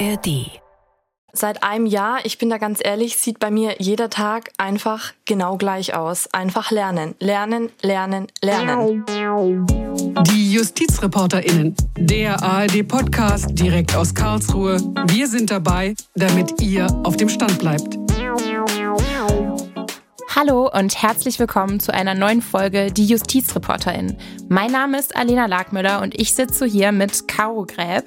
ARD. Seit einem Jahr, ich bin da ganz ehrlich, sieht bei mir jeder Tag einfach genau gleich aus. Einfach lernen, lernen, lernen, lernen. Die JustizreporterInnen, der ARD-Podcast direkt aus Karlsruhe. Wir sind dabei, damit ihr auf dem Stand bleibt. Hallo und herzlich willkommen zu einer neuen Folge Die JustizreporterInnen. Mein Name ist Alena Lagmüller und ich sitze hier mit Caro Gräb.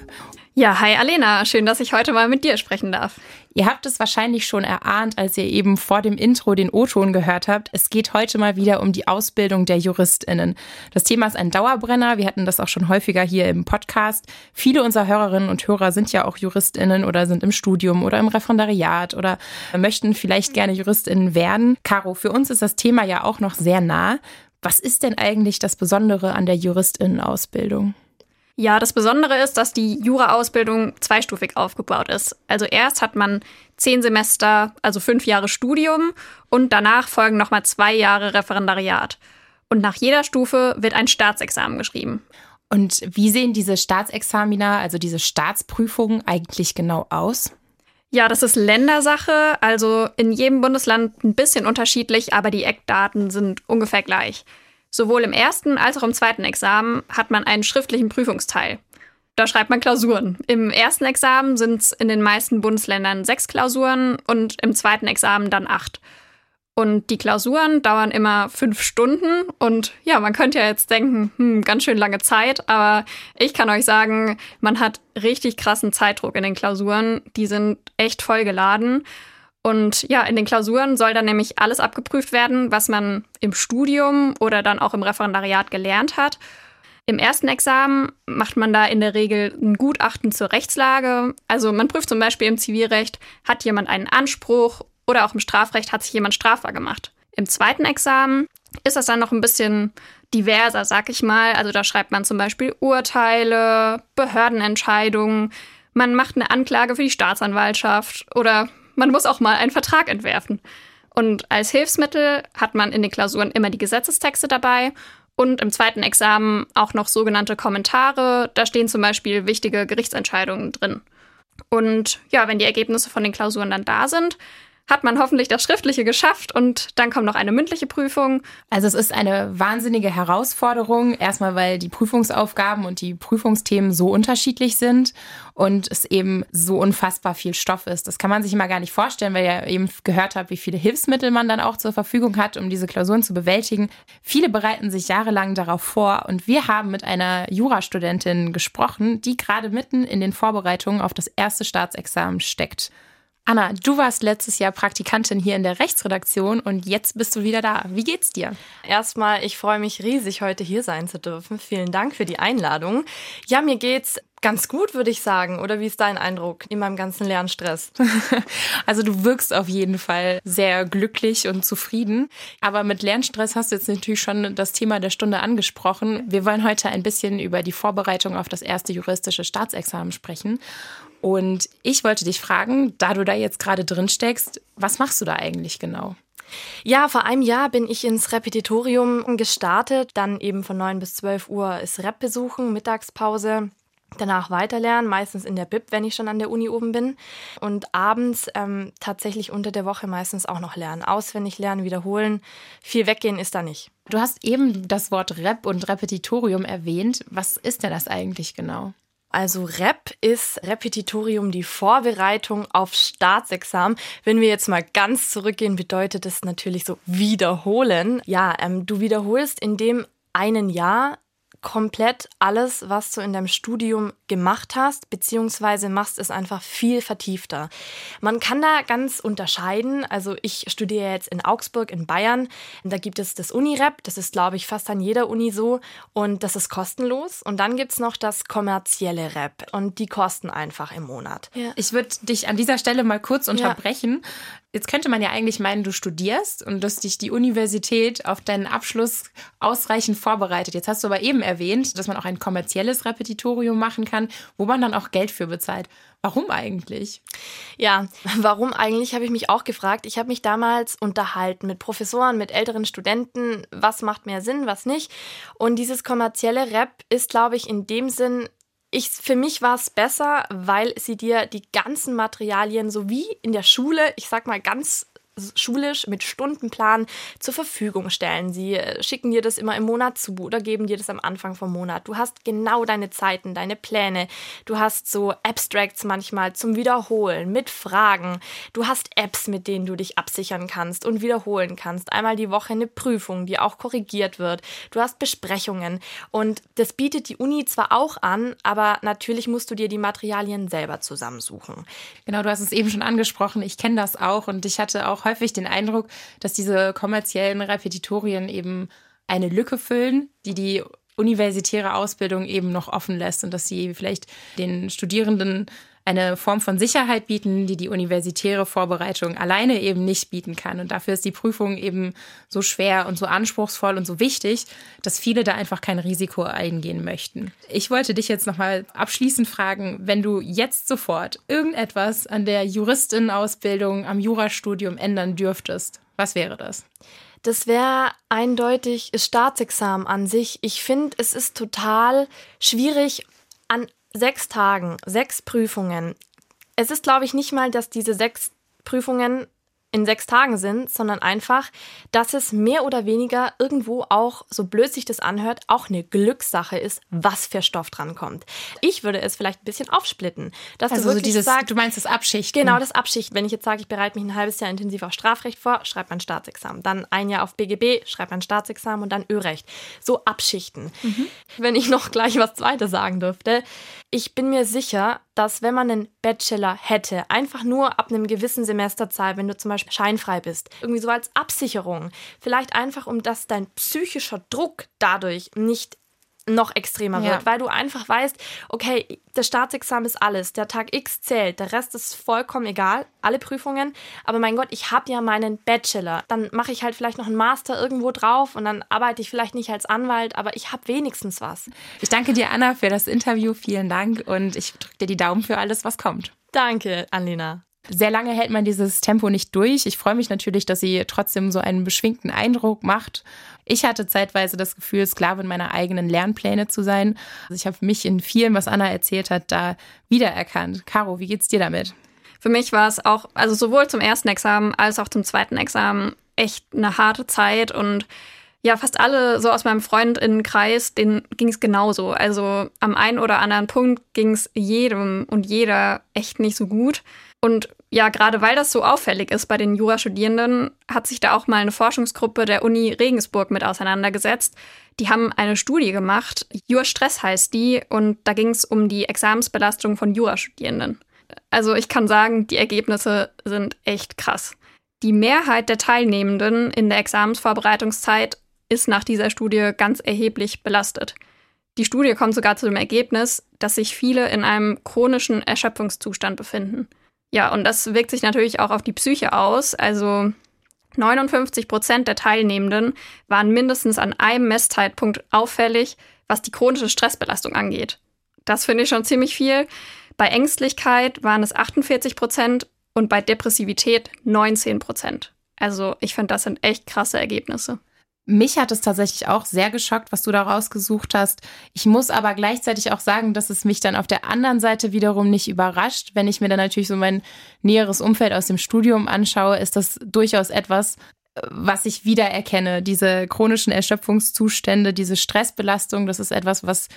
Ja, hi Alena, schön, dass ich heute mal mit dir sprechen darf. Ihr habt es wahrscheinlich schon erahnt, als ihr eben vor dem Intro den O-Ton gehört habt. Es geht heute mal wieder um die Ausbildung der JuristInnen. Das Thema ist ein Dauerbrenner. Wir hatten das auch schon häufiger hier im Podcast. Viele unserer Hörerinnen und Hörer sind ja auch JuristInnen oder sind im Studium oder im Referendariat oder möchten vielleicht gerne JuristInnen werden. Caro, für uns ist das Thema ja auch noch sehr nah. Was ist denn eigentlich das Besondere an der JuristInnen-Ausbildung? Ja, das Besondere ist, dass die Jura-Ausbildung zweistufig aufgebaut ist. Also erst hat man zehn Semester, also fünf Jahre Studium und danach folgen nochmal zwei Jahre Referendariat. Und nach jeder Stufe wird ein Staatsexamen geschrieben. Und wie sehen diese Staatsexamina, also diese Staatsprüfungen eigentlich genau aus? Ja, das ist Ländersache, also in jedem Bundesland ein bisschen unterschiedlich, aber die Eckdaten sind ungefähr gleich. Sowohl im ersten als auch im zweiten Examen hat man einen schriftlichen Prüfungsteil. Da schreibt man Klausuren. Im ersten Examen sind es in den meisten Bundesländern sechs Klausuren und im zweiten Examen dann acht. Und die Klausuren dauern immer fünf Stunden. Und ja, man könnte ja jetzt denken, hm, ganz schön lange Zeit. Aber ich kann euch sagen, man hat richtig krassen Zeitdruck in den Klausuren. Die sind echt voll geladen. Und ja, in den Klausuren soll dann nämlich alles abgeprüft werden, was man im Studium oder dann auch im Referendariat gelernt hat. Im ersten Examen macht man da in der Regel ein Gutachten zur Rechtslage. Also man prüft zum Beispiel im Zivilrecht, hat jemand einen Anspruch oder auch im Strafrecht hat sich jemand strafbar gemacht. Im zweiten Examen ist das dann noch ein bisschen diverser, sag ich mal. Also da schreibt man zum Beispiel Urteile, Behördenentscheidungen, man macht eine Anklage für die Staatsanwaltschaft oder man muss auch mal einen Vertrag entwerfen. Und als Hilfsmittel hat man in den Klausuren immer die Gesetzestexte dabei und im zweiten Examen auch noch sogenannte Kommentare. Da stehen zum Beispiel wichtige Gerichtsentscheidungen drin. Und ja, wenn die Ergebnisse von den Klausuren dann da sind, hat man hoffentlich das Schriftliche geschafft und dann kommt noch eine mündliche Prüfung. Also es ist eine wahnsinnige Herausforderung, erstmal weil die Prüfungsaufgaben und die Prüfungsthemen so unterschiedlich sind und es eben so unfassbar viel Stoff ist. Das kann man sich immer gar nicht vorstellen, weil ihr eben gehört habt, wie viele Hilfsmittel man dann auch zur Verfügung hat, um diese Klausuren zu bewältigen. Viele bereiten sich jahrelang darauf vor und wir haben mit einer Jurastudentin gesprochen, die gerade mitten in den Vorbereitungen auf das erste Staatsexamen steckt. Anna, du warst letztes Jahr Praktikantin hier in der Rechtsredaktion und jetzt bist du wieder da. Wie geht's dir? Erstmal, ich freue mich riesig, heute hier sein zu dürfen. Vielen Dank für die Einladung. Ja, mir geht's ganz gut, würde ich sagen. Oder wie ist dein Eindruck in meinem ganzen Lernstress? also du wirkst auf jeden Fall sehr glücklich und zufrieden. Aber mit Lernstress hast du jetzt natürlich schon das Thema der Stunde angesprochen. Wir wollen heute ein bisschen über die Vorbereitung auf das erste juristische Staatsexamen sprechen. Und ich wollte dich fragen, da du da jetzt gerade drin steckst, was machst du da eigentlich genau? Ja, vor einem Jahr bin ich ins Repetitorium gestartet. Dann eben von 9 bis 12 Uhr ist Rep besuchen, Mittagspause. Danach weiterlernen, meistens in der Bib, wenn ich schon an der Uni oben bin. Und abends ähm, tatsächlich unter der Woche meistens auch noch lernen. Auswendig lernen, wiederholen. Viel weggehen ist da nicht. Du hast eben das Wort Rep und Repetitorium erwähnt. Was ist denn das eigentlich genau? Also Rep ist Repetitorium, die Vorbereitung auf Staatsexamen. Wenn wir jetzt mal ganz zurückgehen, bedeutet das natürlich so wiederholen. Ja, ähm, du wiederholst in dem einen Jahr komplett alles, was du in deinem Studium gemacht hast, beziehungsweise machst es einfach viel vertiefter. Man kann da ganz unterscheiden. Also ich studiere jetzt in Augsburg in Bayern. Da gibt es das Unirep, das ist, glaube ich, fast an jeder Uni so und das ist kostenlos. Und dann gibt es noch das kommerzielle Rep und die kosten einfach im Monat. Ja. Ich würde dich an dieser Stelle mal kurz unterbrechen. Ja. Jetzt könnte man ja eigentlich meinen, du studierst und dass dich die Universität auf deinen Abschluss ausreichend vorbereitet. Jetzt hast du aber eben erwähnt, dass man auch ein kommerzielles Repetitorium machen kann, wo man dann auch Geld für bezahlt. Warum eigentlich? Ja, warum eigentlich, habe ich mich auch gefragt. Ich habe mich damals unterhalten mit Professoren, mit älteren Studenten, was macht mehr Sinn, was nicht. Und dieses kommerzielle Rep ist, glaube ich, in dem Sinn Ich, für mich war es besser, weil sie dir die ganzen Materialien so wie in der Schule, ich sag mal ganz schulisch mit Stundenplan zur Verfügung stellen. Sie äh, schicken dir das immer im Monat zu oder geben dir das am Anfang vom Monat. Du hast genau deine Zeiten, deine Pläne. Du hast so Abstracts manchmal zum Wiederholen mit Fragen. Du hast Apps, mit denen du dich absichern kannst und wiederholen kannst. Einmal die Woche eine Prüfung, die auch korrigiert wird. Du hast Besprechungen und das bietet die Uni zwar auch an, aber natürlich musst du dir die Materialien selber zusammensuchen. Genau, du hast es eben schon angesprochen. Ich kenne das auch und ich hatte auch häufig den Eindruck, dass diese kommerziellen Repetitorien eben eine Lücke füllen, die die universitäre Ausbildung eben noch offen lässt und dass sie vielleicht den Studierenden eine Form von Sicherheit bieten, die die universitäre Vorbereitung alleine eben nicht bieten kann. Und dafür ist die Prüfung eben so schwer und so anspruchsvoll und so wichtig, dass viele da einfach kein Risiko eingehen möchten. Ich wollte dich jetzt nochmal abschließend fragen, wenn du jetzt sofort irgendetwas an der Juristinnenausbildung am Jurastudium ändern dürftest, was wäre das? Das wäre eindeutig das Staatsexamen an sich. Ich finde, es ist total schwierig, an sechs Tagen, sechs Prüfungen. Es ist, glaube ich, nicht mal, dass diese sechs Prüfungen in sechs Tagen sind, sondern einfach, dass es mehr oder weniger irgendwo auch, so blöd sich das anhört, auch eine Glückssache ist, was für Stoff drankommt. Ich würde es vielleicht ein bisschen aufsplitten. Dass also du wirklich so dieses, sagst, du meinst das Abschichten. Genau, das Abschichten. Wenn ich jetzt sage, ich bereite mich ein halbes Jahr intensiv auf Strafrecht vor, schreibe mein Staatsexamen. Dann ein Jahr auf BGB, schreibe mein Staatsexamen und dann Örecht. So abschichten. Mhm. Wenn ich noch gleich was Zweites sagen dürfte. Ich bin mir sicher, dass wenn man einen Bachelor hätte, einfach nur ab einem gewissen Semesterzahl, wenn du zum Beispiel scheinfrei bist, irgendwie so als Absicherung, vielleicht einfach um dass dein psychischer Druck dadurch nicht noch extremer wird, ja. weil du einfach weißt, okay, das Staatsexamen ist alles, der Tag X zählt, der Rest ist vollkommen egal, alle Prüfungen, aber mein Gott, ich habe ja meinen Bachelor, dann mache ich halt vielleicht noch einen Master irgendwo drauf und dann arbeite ich vielleicht nicht als Anwalt, aber ich habe wenigstens was. Ich danke dir, Anna, für das Interview, vielen Dank und ich drücke dir die Daumen für alles, was kommt. Danke, Anlena. Sehr lange hält man dieses Tempo nicht durch. Ich freue mich natürlich, dass sie trotzdem so einen beschwingten Eindruck macht. Ich hatte zeitweise das Gefühl, Sklavin meiner eigenen Lernpläne zu sein. Also ich habe mich in vielen, was Anna erzählt hat, da wiedererkannt. Caro, wie geht's dir damit? Für mich war es auch, also sowohl zum ersten Examen als auch zum zweiten Examen echt eine harte Zeit und ja, fast alle so aus meinem Freundinnenkreis, denen ging es genauso. Also am einen oder anderen Punkt ging es jedem und jeder echt nicht so gut. Und ja, gerade weil das so auffällig ist bei den Jurastudierenden, hat sich da auch mal eine Forschungsgruppe der Uni Regensburg mit auseinandergesetzt. Die haben eine Studie gemacht, Jurstress heißt die, und da ging es um die Examensbelastung von Jurastudierenden. Also ich kann sagen, die Ergebnisse sind echt krass. Die Mehrheit der Teilnehmenden in der Examensvorbereitungszeit ist nach dieser Studie ganz erheblich belastet. Die Studie kommt sogar zu dem Ergebnis, dass sich viele in einem chronischen Erschöpfungszustand befinden. Ja, und das wirkt sich natürlich auch auf die Psyche aus. Also 59 Prozent der Teilnehmenden waren mindestens an einem Messzeitpunkt auffällig, was die chronische Stressbelastung angeht. Das finde ich schon ziemlich viel. Bei Ängstlichkeit waren es 48 Prozent und bei Depressivität 19 Prozent. Also ich finde, das sind echt krasse Ergebnisse. Mich hat es tatsächlich auch sehr geschockt, was du da rausgesucht hast. Ich muss aber gleichzeitig auch sagen, dass es mich dann auf der anderen Seite wiederum nicht überrascht. Wenn ich mir dann natürlich so mein näheres Umfeld aus dem Studium anschaue, ist das durchaus etwas, was ich wiedererkenne. Diese chronischen Erschöpfungszustände, diese Stressbelastung, das ist etwas, was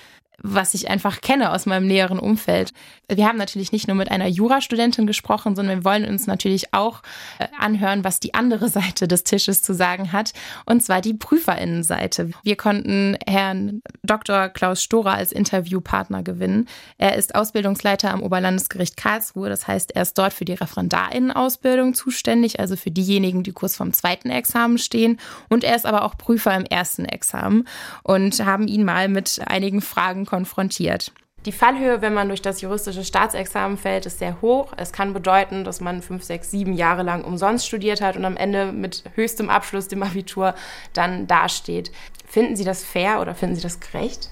was ich einfach kenne aus meinem näheren Umfeld. Wir haben natürlich nicht nur mit einer Jurastudentin gesprochen, sondern wir wollen uns natürlich auch äh, anhören, was die andere Seite des Tisches zu sagen hat, und zwar die Prüferinnenseite. Wir konnten Herrn Dr. Klaus Storer als Interviewpartner gewinnen. Er ist Ausbildungsleiter am Oberlandesgericht Karlsruhe, das heißt, er ist dort für die Referendarinnenausbildung zuständig, also für diejenigen, die kurz vorm zweiten Examen stehen, und er ist aber auch Prüfer im ersten Examen und haben ihn mal mit einigen Fragen konfrontiert. Die Fallhöhe, wenn man durch das juristische Staatsexamen fällt, ist sehr hoch. Es kann bedeuten, dass man fünf, sechs, sieben Jahre lang umsonst studiert hat und am Ende mit höchstem Abschluss, dem Abitur, dann dasteht. Finden Sie das fair oder finden Sie das gerecht?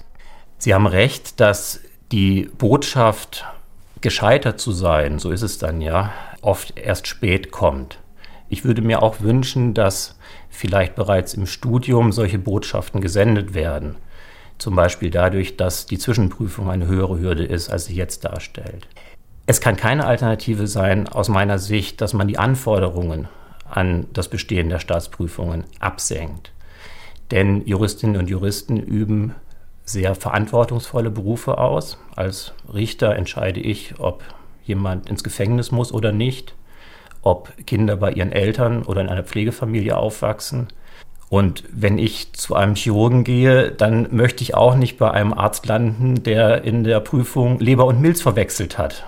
Sie haben recht, dass die Botschaft, gescheitert zu sein, so ist es dann ja, oft erst spät kommt. Ich würde mir auch wünschen, dass vielleicht bereits im Studium solche Botschaften gesendet werden Zum Beispiel dadurch, dass die Zwischenprüfung eine höhere Hürde ist, als sie jetzt darstellt. Es kann keine Alternative sein, aus meiner Sicht, dass man die Anforderungen an das Bestehen der Staatsprüfungen absenkt. Denn Juristinnen und Juristen üben sehr verantwortungsvolle Berufe aus. Als Richter entscheide ich, ob jemand ins Gefängnis muss oder nicht, ob Kinder bei ihren Eltern oder in einer Pflegefamilie aufwachsen. Und wenn ich zu einem Chirurgen gehe, dann möchte ich auch nicht bei einem Arzt landen, der in der Prüfung Leber und Milz verwechselt hat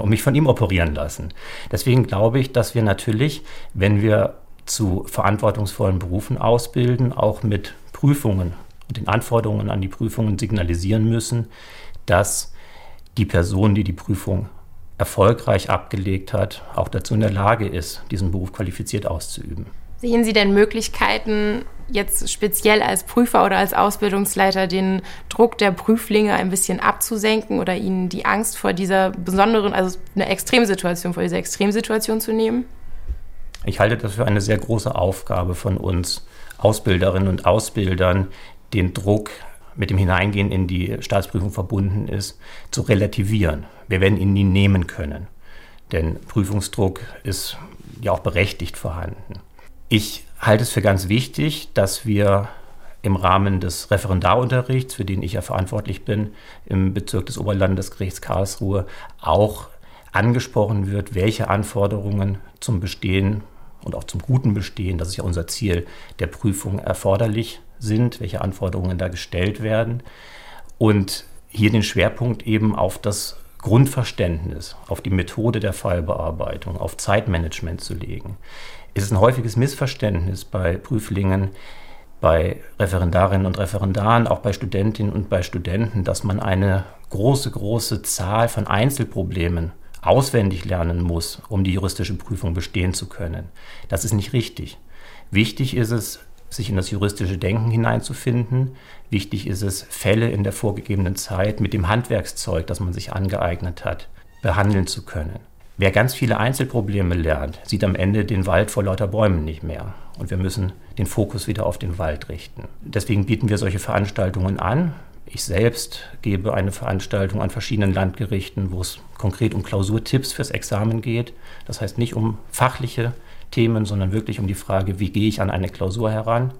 und mich von ihm operieren lassen. Deswegen glaube ich, dass wir natürlich, wenn wir zu verantwortungsvollen Berufen ausbilden, auch mit Prüfungen und den Anforderungen an die Prüfungen signalisieren müssen, dass die Person, die die Prüfung erfolgreich abgelegt hat, auch dazu in der Lage ist, diesen Beruf qualifiziert auszuüben. Sehen Sie denn Möglichkeiten, jetzt speziell als Prüfer oder als Ausbildungsleiter den Druck der Prüflinge ein bisschen abzusenken oder ihnen die Angst vor dieser besonderen, also eine Extremsituation, vor dieser Extremsituation zu nehmen? Ich halte das für eine sehr große Aufgabe von uns Ausbilderinnen und Ausbildern, den Druck mit dem Hineingehen in die Staatsprüfung verbunden ist, zu relativieren. Wir werden ihn nie nehmen können, denn Prüfungsdruck ist ja auch berechtigt vorhanden. Ich halte es für ganz wichtig, dass wir im Rahmen des Referendarunterrichts, für den ich ja verantwortlich bin, im Bezirk des Oberlandesgerichts Karlsruhe auch angesprochen wird, welche Anforderungen zum Bestehen und auch zum guten Bestehen, das ist ja unser Ziel, der Prüfung erforderlich sind, welche Anforderungen da gestellt werden. Und hier den Schwerpunkt eben auf das Grundverständnis, auf die Methode der Fallbearbeitung, auf Zeitmanagement zu legen. Es ist ein häufiges Missverständnis bei Prüflingen, bei Referendarinnen und Referendaren, auch bei Studentinnen und bei Studenten, dass man eine große, große Zahl von Einzelproblemen auswendig lernen muss, um die juristische Prüfung bestehen zu können. Das ist nicht richtig. Wichtig ist es, sich in das juristische Denken hineinzufinden. Wichtig ist es, Fälle in der vorgegebenen Zeit mit dem Handwerkszeug, das man sich angeeignet hat, behandeln zu können. Wer ganz viele Einzelprobleme lernt, sieht am Ende den Wald vor lauter Bäumen nicht mehr. Und wir müssen den Fokus wieder auf den Wald richten. Deswegen bieten wir solche Veranstaltungen an. Ich selbst gebe eine Veranstaltung an verschiedenen Landgerichten, wo es konkret um Klausurtipps fürs Examen geht. Das heißt nicht um fachliche Themen, sondern wirklich um die Frage, wie gehe ich an eine Klausur heran.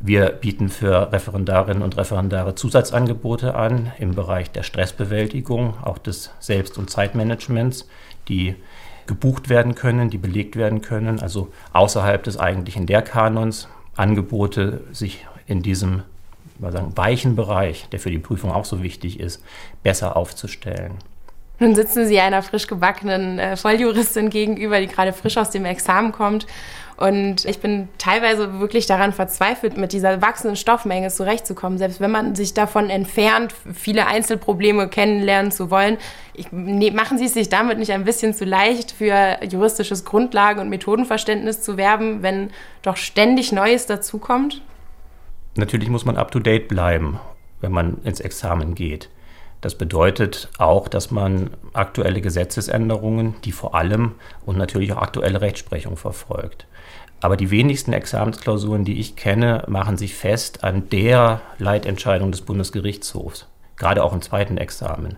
Wir bieten für Referendarinnen und Referendare Zusatzangebote an im Bereich der Stressbewältigung, auch des Selbst- und Zeitmanagements, die gebucht werden können, die belegt werden können, also außerhalb des eigentlichen Lehrkanons Angebote, sich in diesem sagen, weichen Bereich, der für die Prüfung auch so wichtig ist, besser aufzustellen. Nun sitzen Sie einer frisch gebackenen äh, Volljuristin gegenüber, die gerade frisch aus dem Examen kommt. Und ich bin teilweise wirklich daran verzweifelt, mit dieser wachsenden Stoffmenge zurechtzukommen, selbst wenn man sich davon entfernt, viele Einzelprobleme kennenlernen zu wollen. Ich, ne, machen Sie es sich damit nicht ein bisschen zu leicht, für juristisches Grundlagen- und Methodenverständnis zu werben, wenn doch ständig Neues dazukommt? Natürlich muss man up-to-date bleiben, wenn man ins Examen geht. Das bedeutet auch, dass man aktuelle Gesetzesänderungen, die vor allem und natürlich auch aktuelle Rechtsprechung verfolgt. Aber die wenigsten Examensklausuren, die ich kenne, machen sich fest an der Leitentscheidung des Bundesgerichtshofs, gerade auch im zweiten Examen.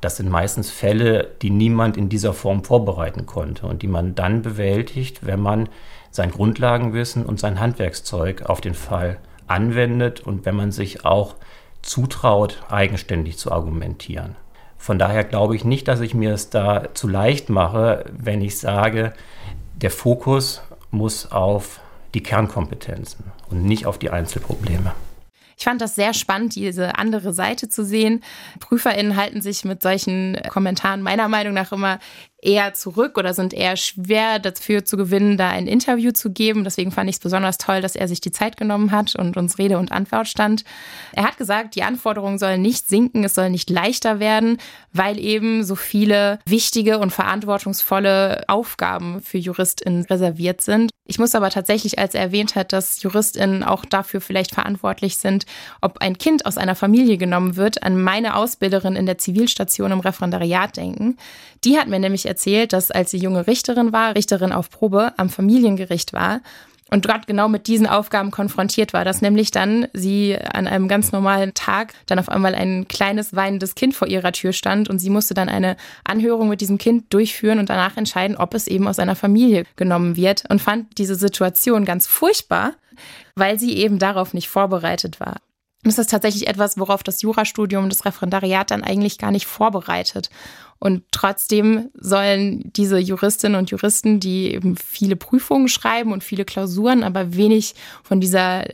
Das sind meistens Fälle, die niemand in dieser Form vorbereiten konnte und die man dann bewältigt, wenn man sein Grundlagenwissen und sein Handwerkszeug auf den Fall anwendet und wenn man sich auch zutraut, eigenständig zu argumentieren. Von daher glaube ich nicht, dass ich mir es da zu leicht mache, wenn ich sage, der Fokus muss auf die Kernkompetenzen und nicht auf die Einzelprobleme. Ich fand das sehr spannend, diese andere Seite zu sehen. PrüferInnen halten sich mit solchen Kommentaren meiner Meinung nach immer eher zurück oder sind eher schwer dafür zu gewinnen, da ein Interview zu geben. Deswegen fand ich es besonders toll, dass er sich die Zeit genommen hat und uns Rede und Antwort stand. Er hat gesagt, die Anforderungen sollen nicht sinken, es soll nicht leichter werden, weil eben so viele wichtige und verantwortungsvolle Aufgaben für JuristInnen reserviert sind. Ich muss aber tatsächlich, als er erwähnt hat, dass JuristInnen auch dafür vielleicht verantwortlich sind, ob ein Kind aus einer Familie genommen wird, an meine Ausbilderin in der Zivilstation im Referendariat denken. Die hat mir nämlich erzählt, dass als sie junge Richterin war, Richterin auf Probe am Familiengericht war und dort genau mit diesen Aufgaben konfrontiert war, dass nämlich dann sie an einem ganz normalen Tag dann auf einmal ein kleines weinendes Kind vor ihrer Tür stand und sie musste dann eine Anhörung mit diesem Kind durchführen und danach entscheiden, ob es eben aus einer Familie genommen wird und fand diese Situation ganz furchtbar, weil sie eben darauf nicht vorbereitet war. Und das ist tatsächlich etwas, worauf das Jurastudium, das Referendariat dann eigentlich gar nicht vorbereitet. Und trotzdem sollen diese Juristinnen und Juristen, die eben viele Prüfungen schreiben und viele Klausuren, aber wenig von dieser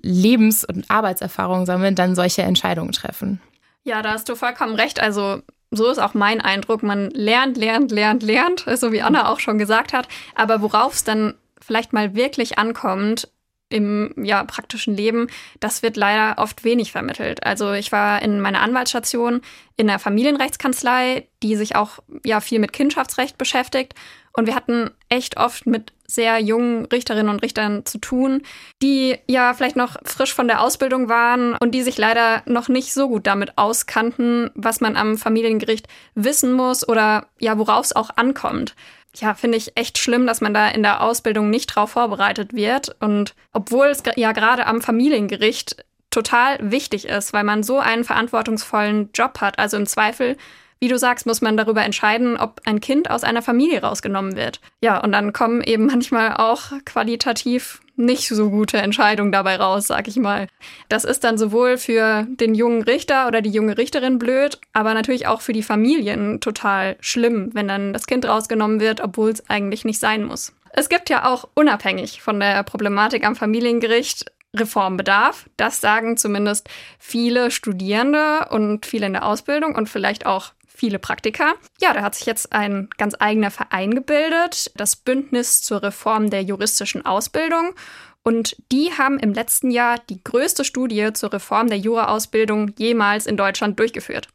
Lebens- und Arbeitserfahrung sammeln, dann solche Entscheidungen treffen. Ja, da hast du vollkommen recht. Also so ist auch mein Eindruck. Man lernt, lernt, lernt, lernt, so wie Anna auch schon gesagt hat. Aber worauf es dann vielleicht mal wirklich ankommt, im ja, praktischen Leben, das wird leider oft wenig vermittelt. Also ich war in meiner Anwaltsstation in einer Familienrechtskanzlei, die sich auch ja viel mit Kindschaftsrecht beschäftigt. Und wir hatten echt oft mit sehr jungen Richterinnen und Richtern zu tun, die ja vielleicht noch frisch von der Ausbildung waren und die sich leider noch nicht so gut damit auskannten, was man am Familiengericht wissen muss oder ja, worauf es auch ankommt ja, finde ich echt schlimm, dass man da in der Ausbildung nicht drauf vorbereitet wird. Und obwohl es ja gerade am Familiengericht total wichtig ist, weil man so einen verantwortungsvollen Job hat. Also im Zweifel, wie du sagst, muss man darüber entscheiden, ob ein Kind aus einer Familie rausgenommen wird. Ja, und dann kommen eben manchmal auch qualitativ nicht so gute Entscheidung dabei raus, sag ich mal. Das ist dann sowohl für den jungen Richter oder die junge Richterin blöd, aber natürlich auch für die Familien total schlimm, wenn dann das Kind rausgenommen wird, obwohl es eigentlich nicht sein muss. Es gibt ja auch unabhängig von der Problematik am Familiengericht Reformbedarf. Das sagen zumindest viele Studierende und viele in der Ausbildung und vielleicht auch viele Praktika. Ja, da hat sich jetzt ein ganz eigener Verein gebildet, das Bündnis zur Reform der juristischen Ausbildung. Und die haben im letzten Jahr die größte Studie zur Reform der Juraausbildung jemals in Deutschland durchgeführt.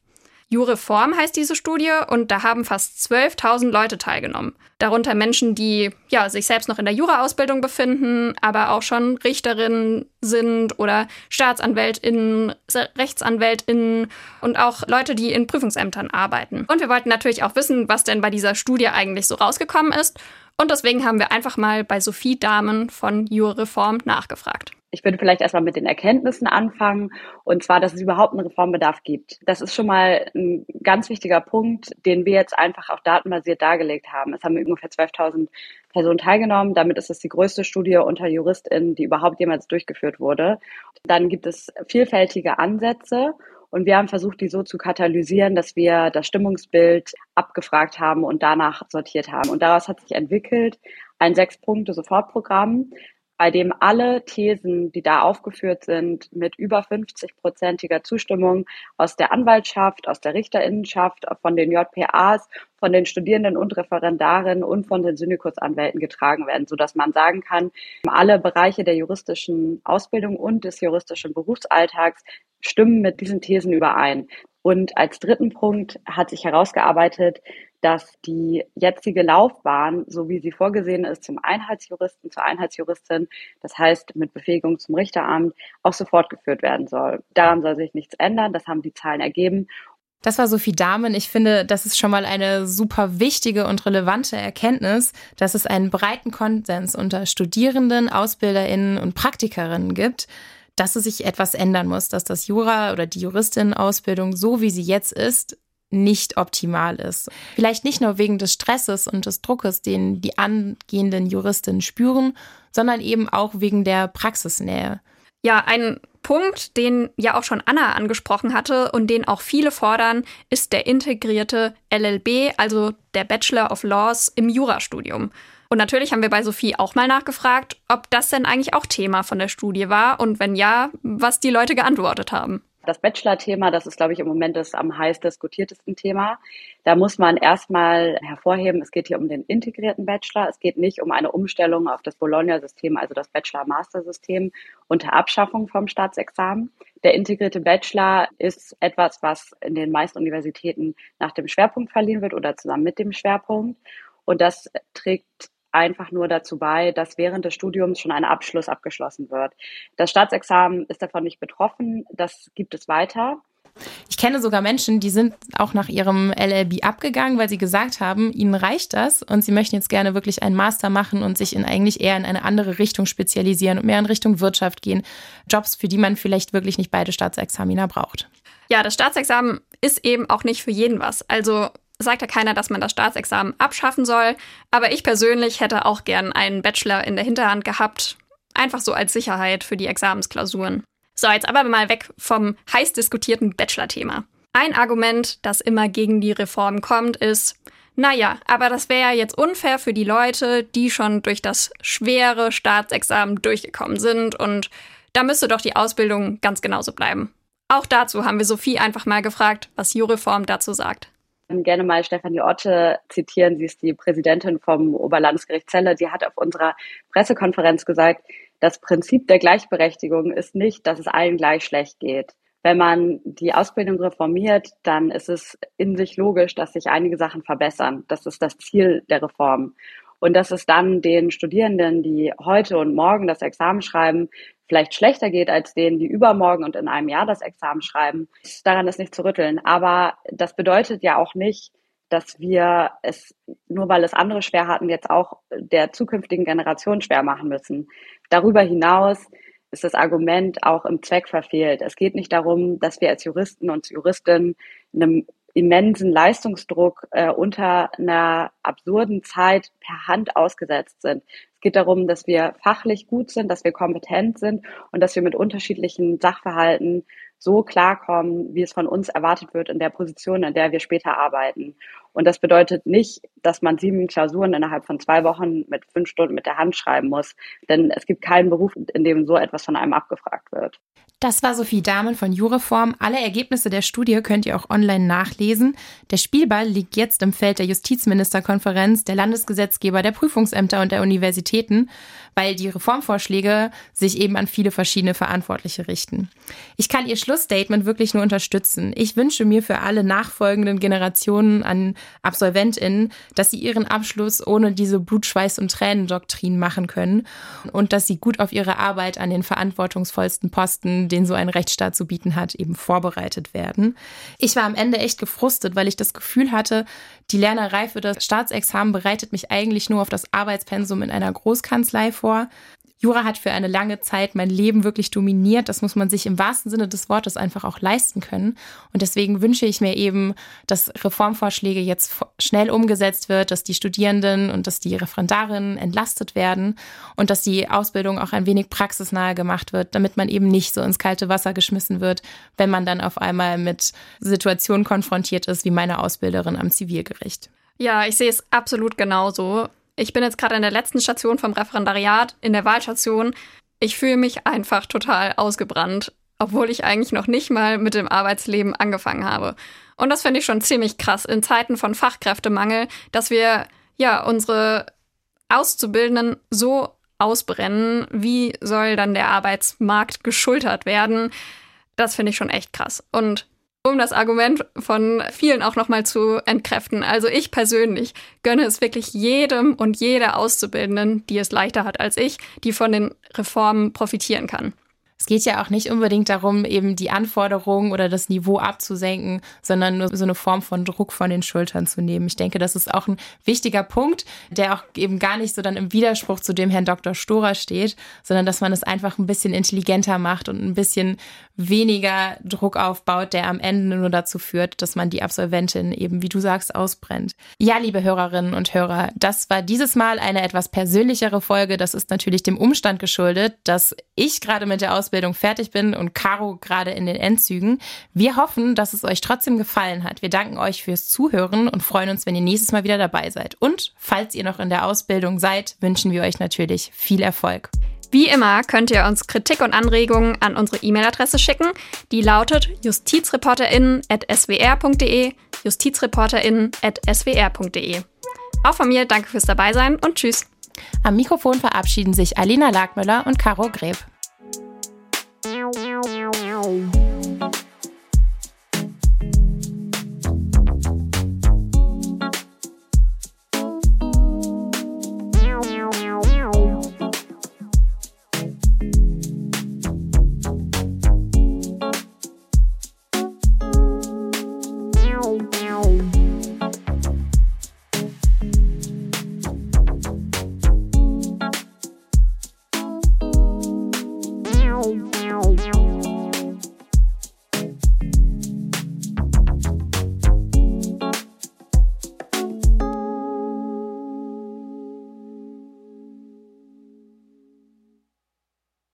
Jureform heißt diese Studie und da haben fast 12.000 Leute teilgenommen. Darunter Menschen, die ja, sich selbst noch in der Juraausbildung befinden, aber auch schon Richterinnen sind oder Staatsanwältinnen, Rechtsanwältinnen und auch Leute, die in Prüfungsämtern arbeiten. Und wir wollten natürlich auch wissen, was denn bei dieser Studie eigentlich so rausgekommen ist. Und deswegen haben wir einfach mal bei Sophie Dahmen von Jureform nachgefragt. Ich würde vielleicht erstmal mit den Erkenntnissen anfangen, und zwar, dass es überhaupt einen Reformbedarf gibt. Das ist schon mal ein ganz wichtiger Punkt, den wir jetzt einfach auch datenbasiert dargelegt haben. Es haben ungefähr 12.000 Personen teilgenommen. Damit ist es die größte Studie unter JuristInnen, die überhaupt jemals durchgeführt wurde. Dann gibt es vielfältige Ansätze und wir haben versucht, die so zu katalysieren, dass wir das Stimmungsbild abgefragt haben und danach sortiert haben. Und daraus hat sich entwickelt ein Sechs-Punkte-Sofortprogramm, bei dem alle Thesen, die da aufgeführt sind, mit über 50-prozentiger Zustimmung aus der Anwaltschaft, aus der Richterinnenschaft, von den JPAs, von den Studierenden und Referendarinnen und von den Syndikusanwälten getragen werden, sodass man sagen kann, alle Bereiche der juristischen Ausbildung und des juristischen Berufsalltags stimmen mit diesen Thesen überein. Und als dritten Punkt hat sich herausgearbeitet, dass die jetzige Laufbahn, so wie sie vorgesehen ist, zum Einheitsjuristen, zur Einheitsjuristin, das heißt mit Befähigung zum Richteramt, auch so fortgeführt werden soll. Daran soll sich nichts ändern, das haben die Zahlen ergeben. Das war Sophie Dahmen. Ich finde, das ist schon mal eine super wichtige und relevante Erkenntnis, dass es einen breiten Konsens unter Studierenden, Ausbilderinnen und Praktikerinnen gibt, dass es sich etwas ändern muss, dass das Jura oder die Juristinnenausbildung, so wie sie jetzt ist, nicht optimal ist. Vielleicht nicht nur wegen des Stresses und des Druckes, den die angehenden Juristinnen spüren, sondern eben auch wegen der Praxisnähe. Ja, ein Punkt, den ja auch schon Anna angesprochen hatte und den auch viele fordern, ist der integrierte LLB, also der Bachelor of Laws im Jurastudium. Und natürlich haben wir bei Sophie auch mal nachgefragt, ob das denn eigentlich auch Thema von der Studie war und wenn ja, was die Leute geantwortet haben das Bachelor-Thema, das ist, glaube ich, im Moment das am heiß diskutiertesten Thema. Da muss man erstmal hervorheben, es geht hier um den integrierten Bachelor. Es geht nicht um eine Umstellung auf das Bologna-System, also das Bachelor-Master-System unter Abschaffung vom Staatsexamen. Der integrierte Bachelor ist etwas, was in den meisten Universitäten nach dem Schwerpunkt verliehen wird oder zusammen mit dem Schwerpunkt. Und das trägt einfach nur dazu bei, dass während des Studiums schon ein Abschluss abgeschlossen wird. Das Staatsexamen ist davon nicht betroffen, das gibt es weiter. Ich kenne sogar Menschen, die sind auch nach ihrem LLB abgegangen, weil sie gesagt haben, ihnen reicht das und sie möchten jetzt gerne wirklich einen Master machen und sich in eigentlich eher in eine andere Richtung spezialisieren und mehr in Richtung Wirtschaft gehen. Jobs, für die man vielleicht wirklich nicht beide Staatsexaminer braucht. Ja, das Staatsexamen ist eben auch nicht für jeden was. Also sagt ja keiner, dass man das Staatsexamen abschaffen soll. Aber ich persönlich hätte auch gern einen Bachelor in der Hinterhand gehabt. Einfach so als Sicherheit für die Examensklausuren. So, jetzt aber mal weg vom heiß diskutierten Bachelor-Thema. Ein Argument, das immer gegen die Reform kommt, ist, naja, aber das wäre ja jetzt unfair für die Leute, die schon durch das schwere Staatsexamen durchgekommen sind und da müsste doch die Ausbildung ganz genauso bleiben. Auch dazu haben wir Sophie einfach mal gefragt, was Jureform dazu sagt gerne mal Stefanie Otte zitieren. Sie ist die Präsidentin vom Oberlandesgericht Celle. Die hat auf unserer Pressekonferenz gesagt, das Prinzip der Gleichberechtigung ist nicht, dass es allen gleich schlecht geht. Wenn man die Ausbildung reformiert, dann ist es in sich logisch, dass sich einige Sachen verbessern. Das ist das Ziel der Reform. Und dass es dann den Studierenden, die heute und morgen das Examen schreiben, vielleicht schlechter geht als denen, die übermorgen und in einem Jahr das Examen schreiben, daran ist nicht zu rütteln. Aber das bedeutet ja auch nicht, dass wir es, nur weil es andere schwer hatten, jetzt auch der zukünftigen Generation schwer machen müssen. Darüber hinaus ist das Argument auch im Zweck verfehlt. Es geht nicht darum, dass wir als Juristen und Juristinnen einem immensen Leistungsdruck äh, unter einer absurden Zeit per Hand ausgesetzt sind. Es geht darum, dass wir fachlich gut sind, dass wir kompetent sind und dass wir mit unterschiedlichen Sachverhalten so klarkommen, wie es von uns erwartet wird in der Position, in der wir später arbeiten. Und das bedeutet nicht, dass man sieben Klausuren innerhalb von zwei Wochen mit fünf Stunden mit der Hand schreiben muss. Denn es gibt keinen Beruf, in dem so etwas von einem abgefragt wird. Das war Sophie Dahmen von Jureform. Alle Ergebnisse der Studie könnt ihr auch online nachlesen. Der Spielball liegt jetzt im Feld der Justizministerkonferenz, der Landesgesetzgeber, der Prüfungsämter und der Universitäten, weil die Reformvorschläge sich eben an viele verschiedene Verantwortliche richten. Ich kann ihr Schlussstatement wirklich nur unterstützen. Ich wünsche mir für alle nachfolgenden Generationen an AbsolventInnen, dass sie ihren Abschluss ohne diese Blutschweiß- und Tränendoktrin machen können und dass sie gut auf ihre Arbeit an den verantwortungsvollsten Posten den so ein Rechtsstaat zu bieten hat, eben vorbereitet werden. Ich war am Ende echt gefrustet, weil ich das Gefühl hatte, die Lernerei für das Staatsexamen bereitet mich eigentlich nur auf das Arbeitspensum in einer Großkanzlei vor. Jura hat für eine lange Zeit mein Leben wirklich dominiert. Das muss man sich im wahrsten Sinne des Wortes einfach auch leisten können. Und deswegen wünsche ich mir eben, dass Reformvorschläge jetzt schnell umgesetzt wird, dass die Studierenden und dass die Referendarinnen entlastet werden und dass die Ausbildung auch ein wenig praxisnahe gemacht wird, damit man eben nicht so ins kalte Wasser geschmissen wird, wenn man dann auf einmal mit Situationen konfrontiert ist, wie meine Ausbilderin am Zivilgericht. Ja, ich sehe es absolut genauso. Ich bin jetzt gerade in der letzten Station vom Referendariat, in der Wahlstation. Ich fühle mich einfach total ausgebrannt, obwohl ich eigentlich noch nicht mal mit dem Arbeitsleben angefangen habe. Und das finde ich schon ziemlich krass in Zeiten von Fachkräftemangel, dass wir ja unsere Auszubildenden so ausbrennen. Wie soll dann der Arbeitsmarkt geschultert werden? Das finde ich schon echt krass. Und um das Argument von vielen auch nochmal zu entkräften. Also ich persönlich gönne es wirklich jedem und jeder Auszubildenden, die es leichter hat als ich, die von den Reformen profitieren kann. Geht ja auch nicht unbedingt darum, eben die Anforderungen oder das Niveau abzusenken, sondern nur so eine Form von Druck von den Schultern zu nehmen. Ich denke, das ist auch ein wichtiger Punkt, der auch eben gar nicht so dann im Widerspruch zu dem Herrn Dr. Storer steht, sondern dass man es einfach ein bisschen intelligenter macht und ein bisschen weniger Druck aufbaut, der am Ende nur dazu führt, dass man die Absolventin eben, wie du sagst, ausbrennt. Ja, liebe Hörerinnen und Hörer, das war dieses Mal eine etwas persönlichere Folge. Das ist natürlich dem Umstand geschuldet, dass ich gerade mit der Ausbildung Ausbildung fertig bin und Caro gerade in den Endzügen. Wir hoffen, dass es euch trotzdem gefallen hat. Wir danken euch fürs Zuhören und freuen uns, wenn ihr nächstes Mal wieder dabei seid. Und falls ihr noch in der Ausbildung seid, wünschen wir euch natürlich viel Erfolg. Wie immer könnt ihr uns Kritik und Anregungen an unsere E-Mail-Adresse schicken. Die lautet justizreporterinnen.swr.de, justizreporterinnen.swr.de. Auch von mir danke fürs Dabeisein und tschüss. Am Mikrofon verabschieden sich Alina Lagmüller und Caro Greb.